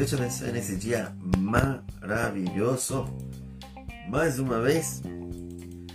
Deus te abençoe nesse dia maravilhoso. Mais uma vez,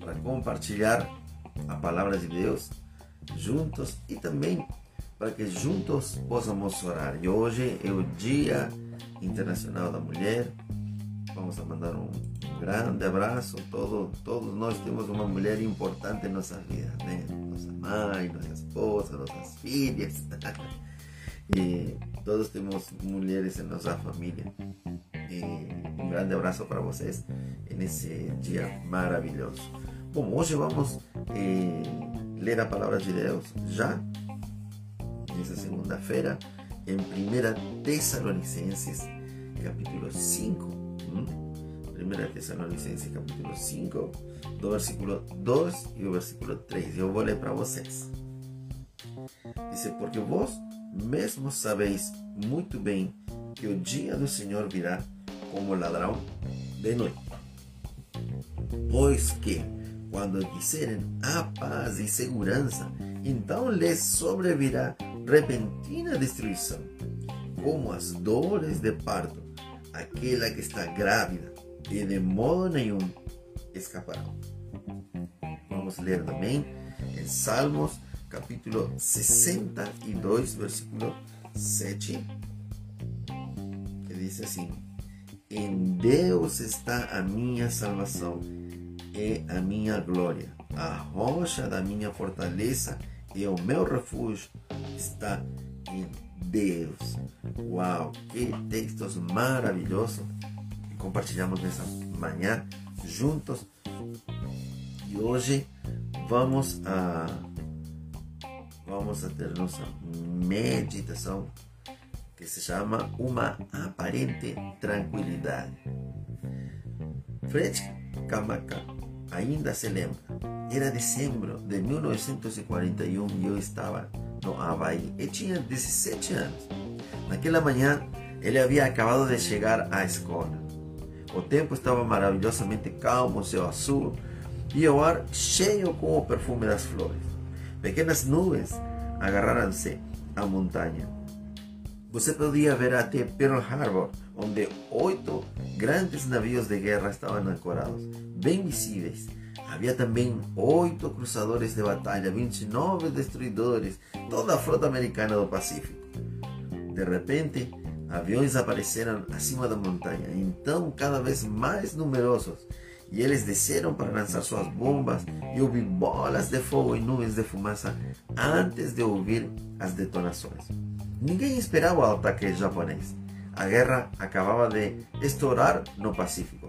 para compartilhar a palavra de Deus juntos e também para que juntos possamos orar. E hoje é o Dia Internacional da Mulher. Vamos a mandar um grande abraço. Todo, todos nós temos uma mulher importante em nossas vidas, né? Nossa mãe, nossa esposa, nossas filhas. e todos temos mulheres em nossa família. E um grande abraço para vocês nesse dia maravilhoso. Bom, hoje vamos eh, ler a palavra de Deus já, nessa segunda-feira, em 1 Tessalonicenses, capítulo 5. 1 Tessalonicenses, capítulo 5, do versículo 2 e o versículo 3. Eu vou ler para vocês. Diz: Porque vós mesmo sabeis muito bem que o dia do Senhor virá como ladrão de noite. Pois que, quando disserem a paz e segurança, então lhes sobrevirá repentina destruição, como as dores de parto, aquela que está grávida, e de modo nenhum escaparão. Vamos ler também em Salmos capítulo 62, versículo 7, que diz assim: Em Deus está a minha salvação e a minha glória, a rocha da minha fortaleza e o meu refúgio está em Deus. Uau, que textos maravilhosos compartilhamos nessa manhã juntos. E hoje vamos a vamos a ter nossa meditação que se chama Uma Aparente Tranquilidade. Fred Kamaka ainda se lembra. Era dezembro de 1941 e eu estava no Havaí e tinha 17 anos. Naquela manhã, ele havia acabado de chegar à escola. O tempo estava maravilhosamente calmo, céu azul e o ar cheio com o perfume das flores. Pequenas nuvens agarraram-se à montanha. Você podia ver até Pearl Harbor, onde oito grandes navios de guerra estavam ancorados, bem visíveis. Havia também oito cruzadores de batalha, 29 destruidores, toda a frota americana do Pacífico. De repente, aviões apareceram acima da montanha, então cada vez mais numerosos, e eles desceram para lançar suas bombas e ouvir bolas de fogo e nuvens de fumaça antes de ouvir as detonações. Ninguém esperava o ataque japonês. A guerra acabava de estourar no Pacífico.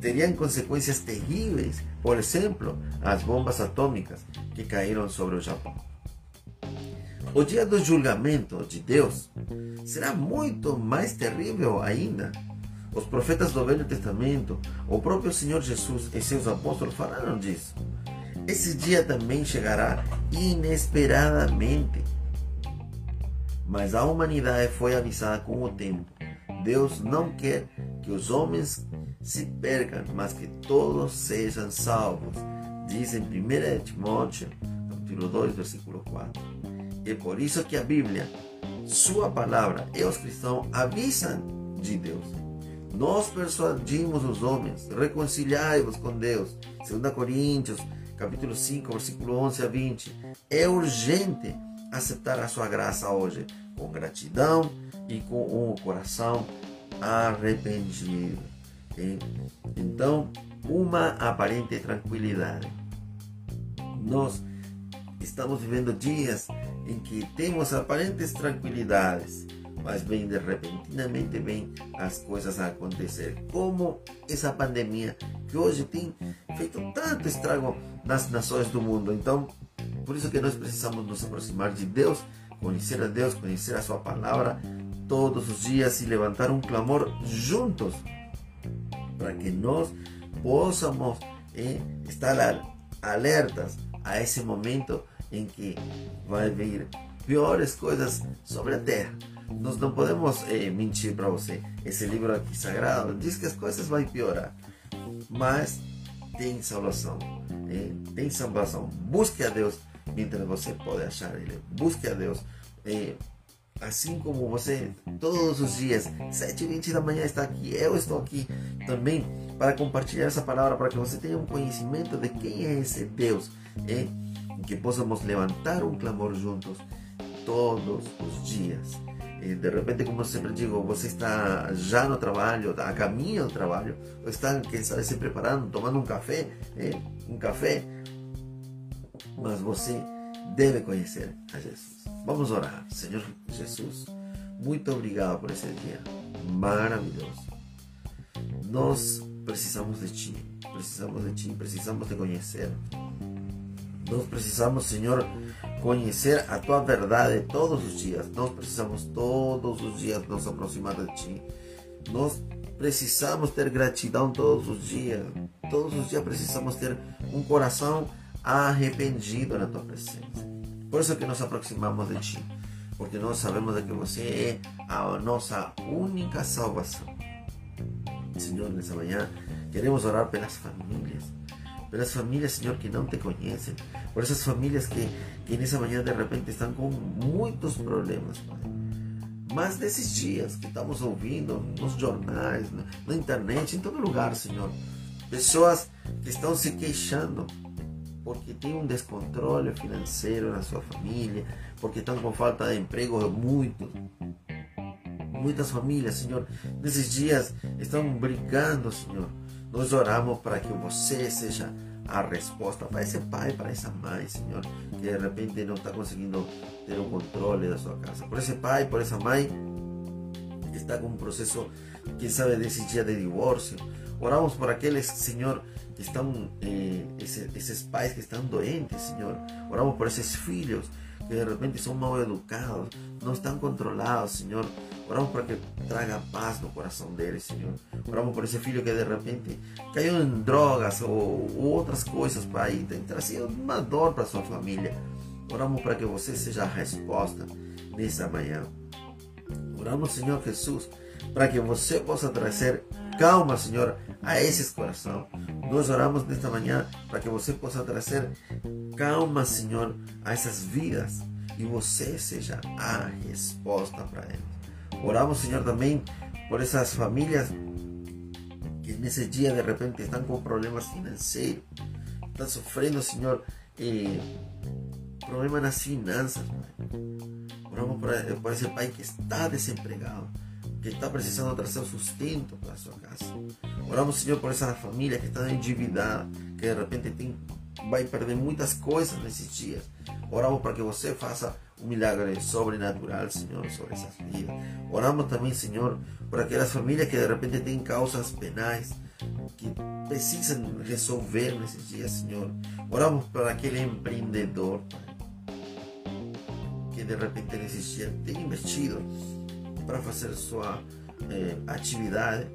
Teriam consequências terríveis, por exemplo, as bombas atômicas que caíram sobre o Japão. O dia do julgamento de Deus será muito mais terrível ainda os profetas do Velho Testamento, o próprio Senhor Jesus e seus apóstolos falaram disso. Esse dia também chegará inesperadamente. Mas a humanidade foi avisada com o tempo. Deus não quer que os homens se percam, mas que todos sejam salvos. Diz em 1 Timóteo, capítulo 2, versículo 4. É por isso que a Bíblia, sua palavra e os cristãos avisam de Deus. Nós persuadimos os homens, reconciliai-vos com Deus. 2 Coríntios, capítulo 5, versículo 11 a 20. É urgente aceitar a sua graça hoje, com gratidão e com um coração arrependido. Então, uma aparente tranquilidade. Nós estamos vivendo dias em que temos aparentes tranquilidades mas bem de repentinamente vem as coisas a acontecer. Como essa pandemia que hoje tem feito tanto estrago nas nações do mundo. Então, por isso que nós precisamos nos aproximar de Deus, conhecer a Deus, conhecer a sua palavra todos os dias e levantar um clamor juntos para que nós possamos eh, estar alertas a esse momento em que vai vir piores coisas sobre a terra nós não podemos eh, mentir para você. Esse livro aqui sagrado diz que as coisas vão piorar, mas tem salvação. Eh, tem salvação. Busque a Deus mientras você pode achar Ele. Busque a Deus. Eh, assim como você todos os dias, 7 e 20 da manhã está aqui, eu estou aqui também para compartilhar essa palavra, para que você tenha um conhecimento de quem é esse Deus, e que possamos levantar um clamor juntos todos os dias. De repente, como sempre digo, você está já no trabalho, a caminho do trabalho, ou está, quem sabe, se preparando, tomando um café, um café, mas você deve conhecer a Jesus. Vamos orar. Senhor Jesus, muito obrigado por esse dia maravilhoso. Nós precisamos de Ti, precisamos de Ti, precisamos de conhecer. Nós precisamos, Senhor, conhecer a Tua verdade todos os dias. Nós precisamos todos os dias nos aproximar de Ti. Nós precisamos ter gratidão todos os dias. Todos os dias precisamos ter um coração arrependido na Tua presença. Por isso que nos aproximamos de Ti, porque nós sabemos de que você é a nossa única salvação. Senhor, nessa manhã queremos orar pelas famílias, pelas famílias, Senhor, que não te conhecem, por essas famílias que, que nessa manhã de repente estão com muitos problemas, Pai. Mas desses dias que estamos ouvindo nos jornais, na, na internet, em todo lugar, Senhor, pessoas que estão se queixando porque tem um descontrole financeiro na sua família, porque estão com falta de emprego, muito. Muitas famílias, Senhor, nesses dias estão brigando, Senhor. Nós oramos para que você seja a resposta para esse pai, para essa mãe, Senhor, que de repente não está conseguindo ter o controle da sua casa. Por esse pai, por essa mãe que está com um processo, quem sabe, desse dia de divórcio. Oramos por aqueles, Senhor, que estão, eh, esses, pais que estão doentes, Senhor. Oramos por esses filhos que de repente são mal educados, não estão controlados, Senhor. Oramos para que traga paz no coração deles, Senhor. Oramos por esse filho que de repente caiu em drogas outras coisas, Pai, e tem trazido uma dor para sua família. Oramos para que você seja a resposta nessa manhã. Oramos, Senhor Jesus, para que você possa trazer calma, Senhor, a esses corações. Nós oramos nesta manhã para que você possa trazer calma, Senhor, a essas vidas e você seja a resposta para eles. Oramos, Senhor, também por essas famílias que nesse dia de repente estão com problemas financeiros, estão sofrendo, Senhor, problemas nas finanças. Oramos por esse pai que está desempregado que está precisando trazer sustento para a sua casa. Oramos, Senhor, por essa família que está endividada, que de repente tem, vai perder muitas coisas nesses dias. Oramos para que você faça um milagre sobrenatural, Senhor, sobre essas vidas. Oramos também, Senhor, por aquelas famílias que de repente têm causas penais, que precisam resolver nesses dias, Senhor. Oramos para aquele empreendedor, que de repente nesses dias tem investido para fazer sua eh, atividade.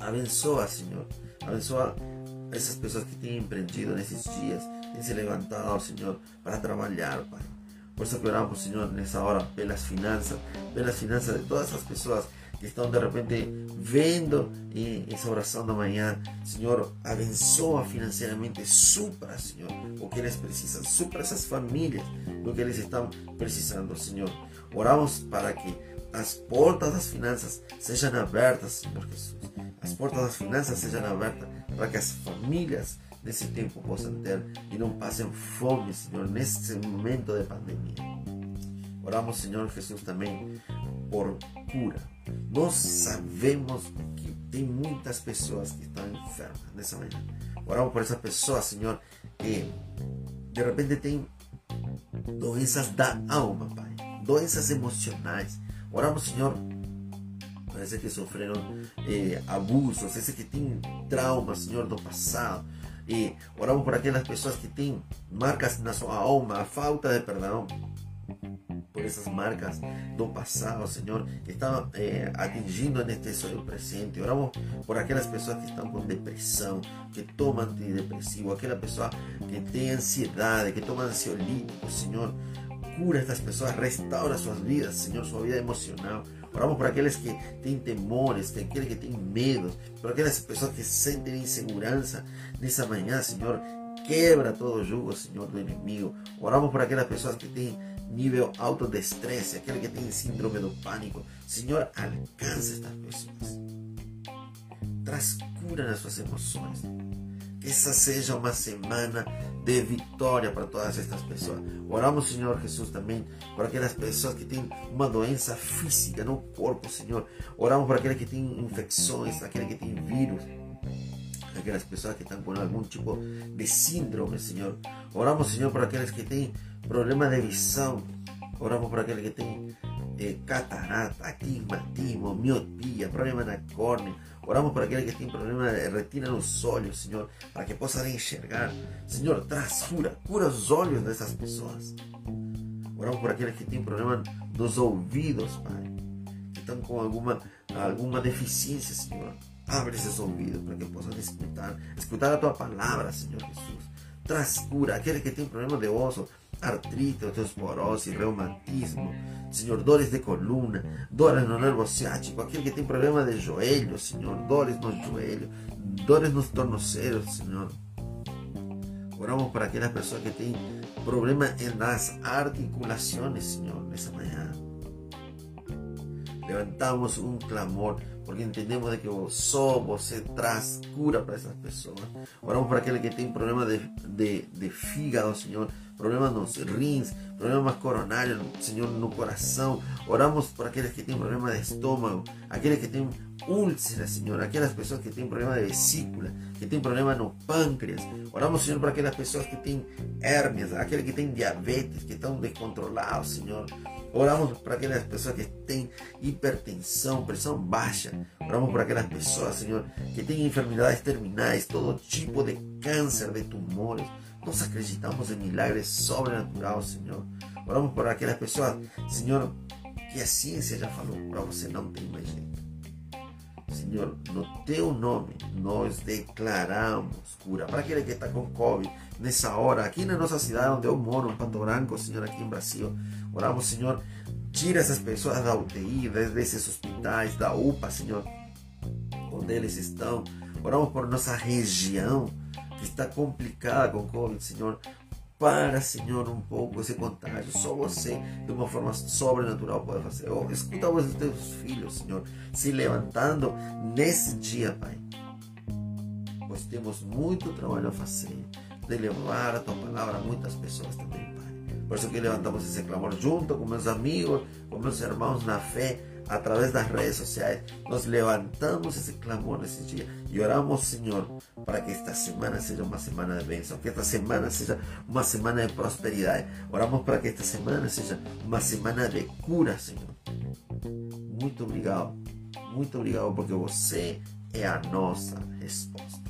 Abençoa, Senhor. Abençoa essas pessoas que têm empreendido nesses dias, têm se levantado, Senhor, para trabalhar, Pai. Por isso que oramos, Senhor, nessa hora, pelas finanças, pelas finanças de todas as pessoas que estão de repente vendo essa oração da manhã. Senhor, abençoa financeiramente, supra, Senhor, o que eles precisam, supra essas famílias, o que eles estão precisando, Senhor. Oramos para que as portas das finanças sejam abertas, Senhor Jesus. As portas das finanças sejam abertas para que as famílias nesse tempo possam ter e não passem fome, Senhor, nesse momento de pandemia. Oramos, Senhor Jesus, também por cura. Nós sabemos que tem muitas pessoas que estão enfermas nessa manhã. Oramos por essas pessoas, Senhor, que de repente tem doenças da alma, Pai, doenças emocionais, Oramos, Senhor, para esses que sofreram eh, abusos, esses que têm traumas, Senhor, do passado. E oramos por aquelas pessoas que têm marcas na sua alma, falta de perdão por essas marcas do passado, Senhor, que estão eh, atingindo neste seu presente. Oramos por aquelas pessoas que estão com depressão, que tomam antidepressivo, aquela pessoa que tem ansiedade, que toma ansiolítico, Senhor cura estas pessoas, restaura suas vidas, Senhor, sua vida emocional. Oramos por aqueles que têm temores, por aqueles que têm medo, por aquelas pessoas que sentem insegurança nessa manhã, Senhor. Quebra todo jugo, Senhor, do inimigo. Oramos por aquelas pessoas que têm nível alto de estresse, aquele que tem síndrome do pânico. Senhor, alcança estas pessoas. Traz cura nas suas emoções. Que essa seja uma semana de vitória para todas estas pessoas. Oramos, Senhor Jesus, também por aquelas pessoas que têm uma doença física no corpo, Senhor. Oramos por aqueles que têm infecções, aqueles que têm vírus aquelas pessoas que estão com algum tipo de síndrome, Senhor. Oramos, Senhor, por aqueles que têm problema de visão. Oramos por aqueles que têm eh, catarata, astigmatismo, miopia, problema na córnea. Oramos por aqueles que têm problema de retina nos olhos, Senhor, para que possam enxergar. Senhor, traz cura, os olhos dessas pessoas. Oramos por aqueles que têm problema nos ouvidos, Pai, que estão com alguma, alguma deficiência, Senhor. Abre esses ouvidos para que possam escutar, escutar a tua palavra, Senhor Jesus. Traz cura, aquele que tem problema de osso, artrite, osteoporose, reumatismo, Senhor, dores de coluna, dores no nervo ciático, aquele que tem problema de joelho, Senhor, dores no joelho, dores nos tornozelos, Senhor. Oramos para aquelas pessoas que têm problema nas articulações, Senhor, nessa manhã. Levantamos um clamor porque entendemos de que só você traz cura para essas pessoas. Oramos para aquele que tem problema de, de, de fígado, Senhor, problemas nos rins, problemas coronários, Senhor, no coração. Oramos por aqueles que têm problema de estômago, aqueles que têm úlceras, Senhor, aquelas pessoas que têm problema de vesícula, que têm problema no pâncreas. Oramos, Senhor, para aquelas pessoas que têm hérnias, aqueles que têm diabetes, que estão descontrolados, Senhor. Oramos para aquelas pessoas que têm hipertensão, pressão baixa. Oramos por aquelas pessoas, Senhor, que têm enfermidades terminais, todo tipo de câncer, de tumores. Nós acreditamos em milagres sobrenaturais, Senhor. Oramos por aquelas pessoas, Senhor, que a ciência já falou, para você não tem mais jeito. Senhor, no teu nome nós declaramos cura para aquele que está com Covid nessa hora, aqui na nossa cidade onde eu moro, em Pato Branco, Senhor, aqui em Brasil. Oramos, Senhor, tira essas pessoas da UTI, desses hospitais, da UPA, Senhor, onde eles estão. Oramos por nossa região que está complicada com Covid, Senhor. Para, Senhor, um pouco esse contágio. Só você, de uma forma sobrenatural, pode fazer. Oh, escuta os teus filhos, Senhor, se levantando nesse dia, Pai. Pois temos muito trabalho a fazer de levar a tua palavra a muitas pessoas também, Pai. Por isso que levantamos esse clamor junto com meus amigos, com meus irmãos na fé, através das redes sociais. Nós levantamos esse clamor nesse dia e oramos, Senhor, para que esta semana seja uma semana de bênção, que esta semana seja uma semana de prosperidade. Oramos para que esta semana seja uma semana de cura, Senhor. Muito obrigado, muito obrigado, porque você é a nossa resposta.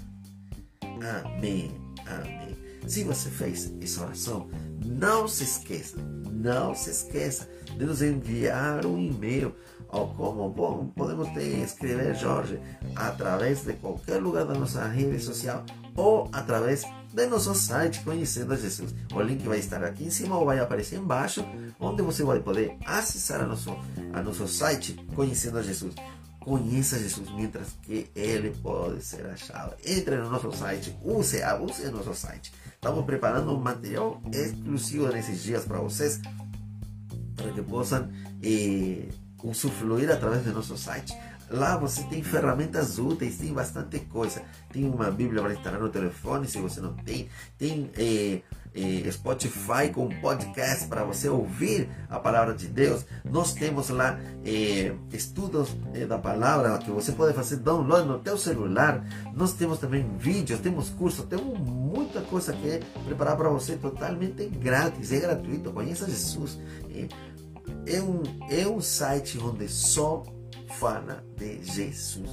Amém, amém. Se você fez essa oração, não se esqueça, não se esqueça de nos enviar um e-mail ou como bom, podemos te escrever Jorge através de qualquer lugar da nossa rede social ou através de nosso site Conhecendo Jesus. O link vai estar aqui em cima ou vai aparecer embaixo, onde você vai poder acessar a nosso, a nosso site Conhecendo Jesus. Conheça Jesus mientras que Ele pode ser achado. Entre no nosso site, use, use o nosso site. Estamos preparando um material exclusivo nesses dias para vocês, para que possam eh, usufruir através do nosso site. Lá você tem ferramentas úteis, tem bastante coisa. Tem uma Bíblia para instalar no telefone, se você não tem. Tem eh, eh, Spotify com podcast para você ouvir a palavra de Deus. Nós temos lá eh, estudos da palavra que você pode fazer download no teu celular. Nós temos também vídeos, temos cursos, temos muita coisa que é preparar para você totalmente grátis, é gratuito. Conheça Jesus. É um, é um site onde só fala de Jesus,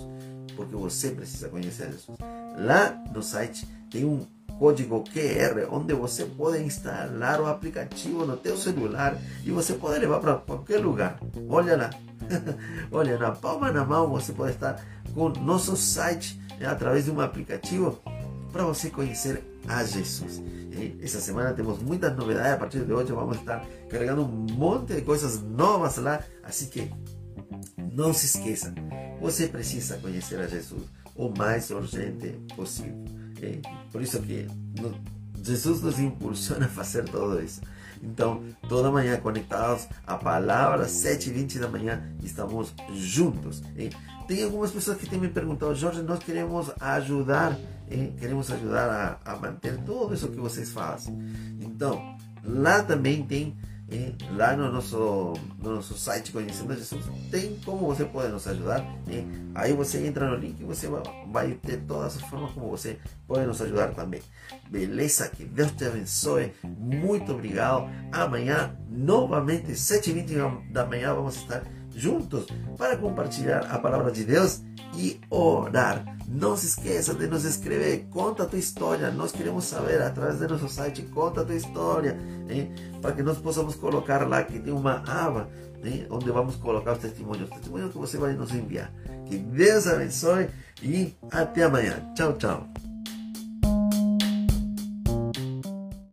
porque você precisa conhecer Jesus. Lá no site tem um código QR onde você pode instalar o aplicativo no teu celular e você pode levar para qualquer lugar. Olha lá, olha na palma na mão você pode estar com nosso site né, através de um aplicativo para você conhecer a Jesus. E essa semana temos muitas novidades. A partir de hoje vamos estar carregando um monte de coisas novas lá. Assim que não se esqueça, você precisa conhecer a Jesus o mais urgente possível. Por isso que Jesus nos impulsiona a fazer tudo isso. Então, toda manhã conectados à palavra, 7 e 20 da manhã, estamos juntos. Hein? Tem algumas pessoas que têm me perguntado, Jorge, nós queremos ajudar, hein? queremos ajudar a, a manter tudo isso que vocês fazem. Então, lá também tem e lá no nosso, no nosso site Conhecendo Jesus tem como você pode nos ajudar. E aí você entra no link e você vai ter todas as formas como você pode nos ajudar também. Beleza? Que Deus te abençoe. Muito obrigado. Amanhã, novamente, 7h20 da manhã, vamos estar juntos para compartilhar a palavra de Deus e orar. Não se esqueça de nos escrever, conta a tua história. Nós queremos saber através do nosso site, conta a tua história, hein? para que nós possamos colocar lá que tem uma aba hein? onde vamos colocar os testemunhos, os testemunhos que você vai nos enviar. Que Deus abençoe e até amanhã. Tchau, tchau.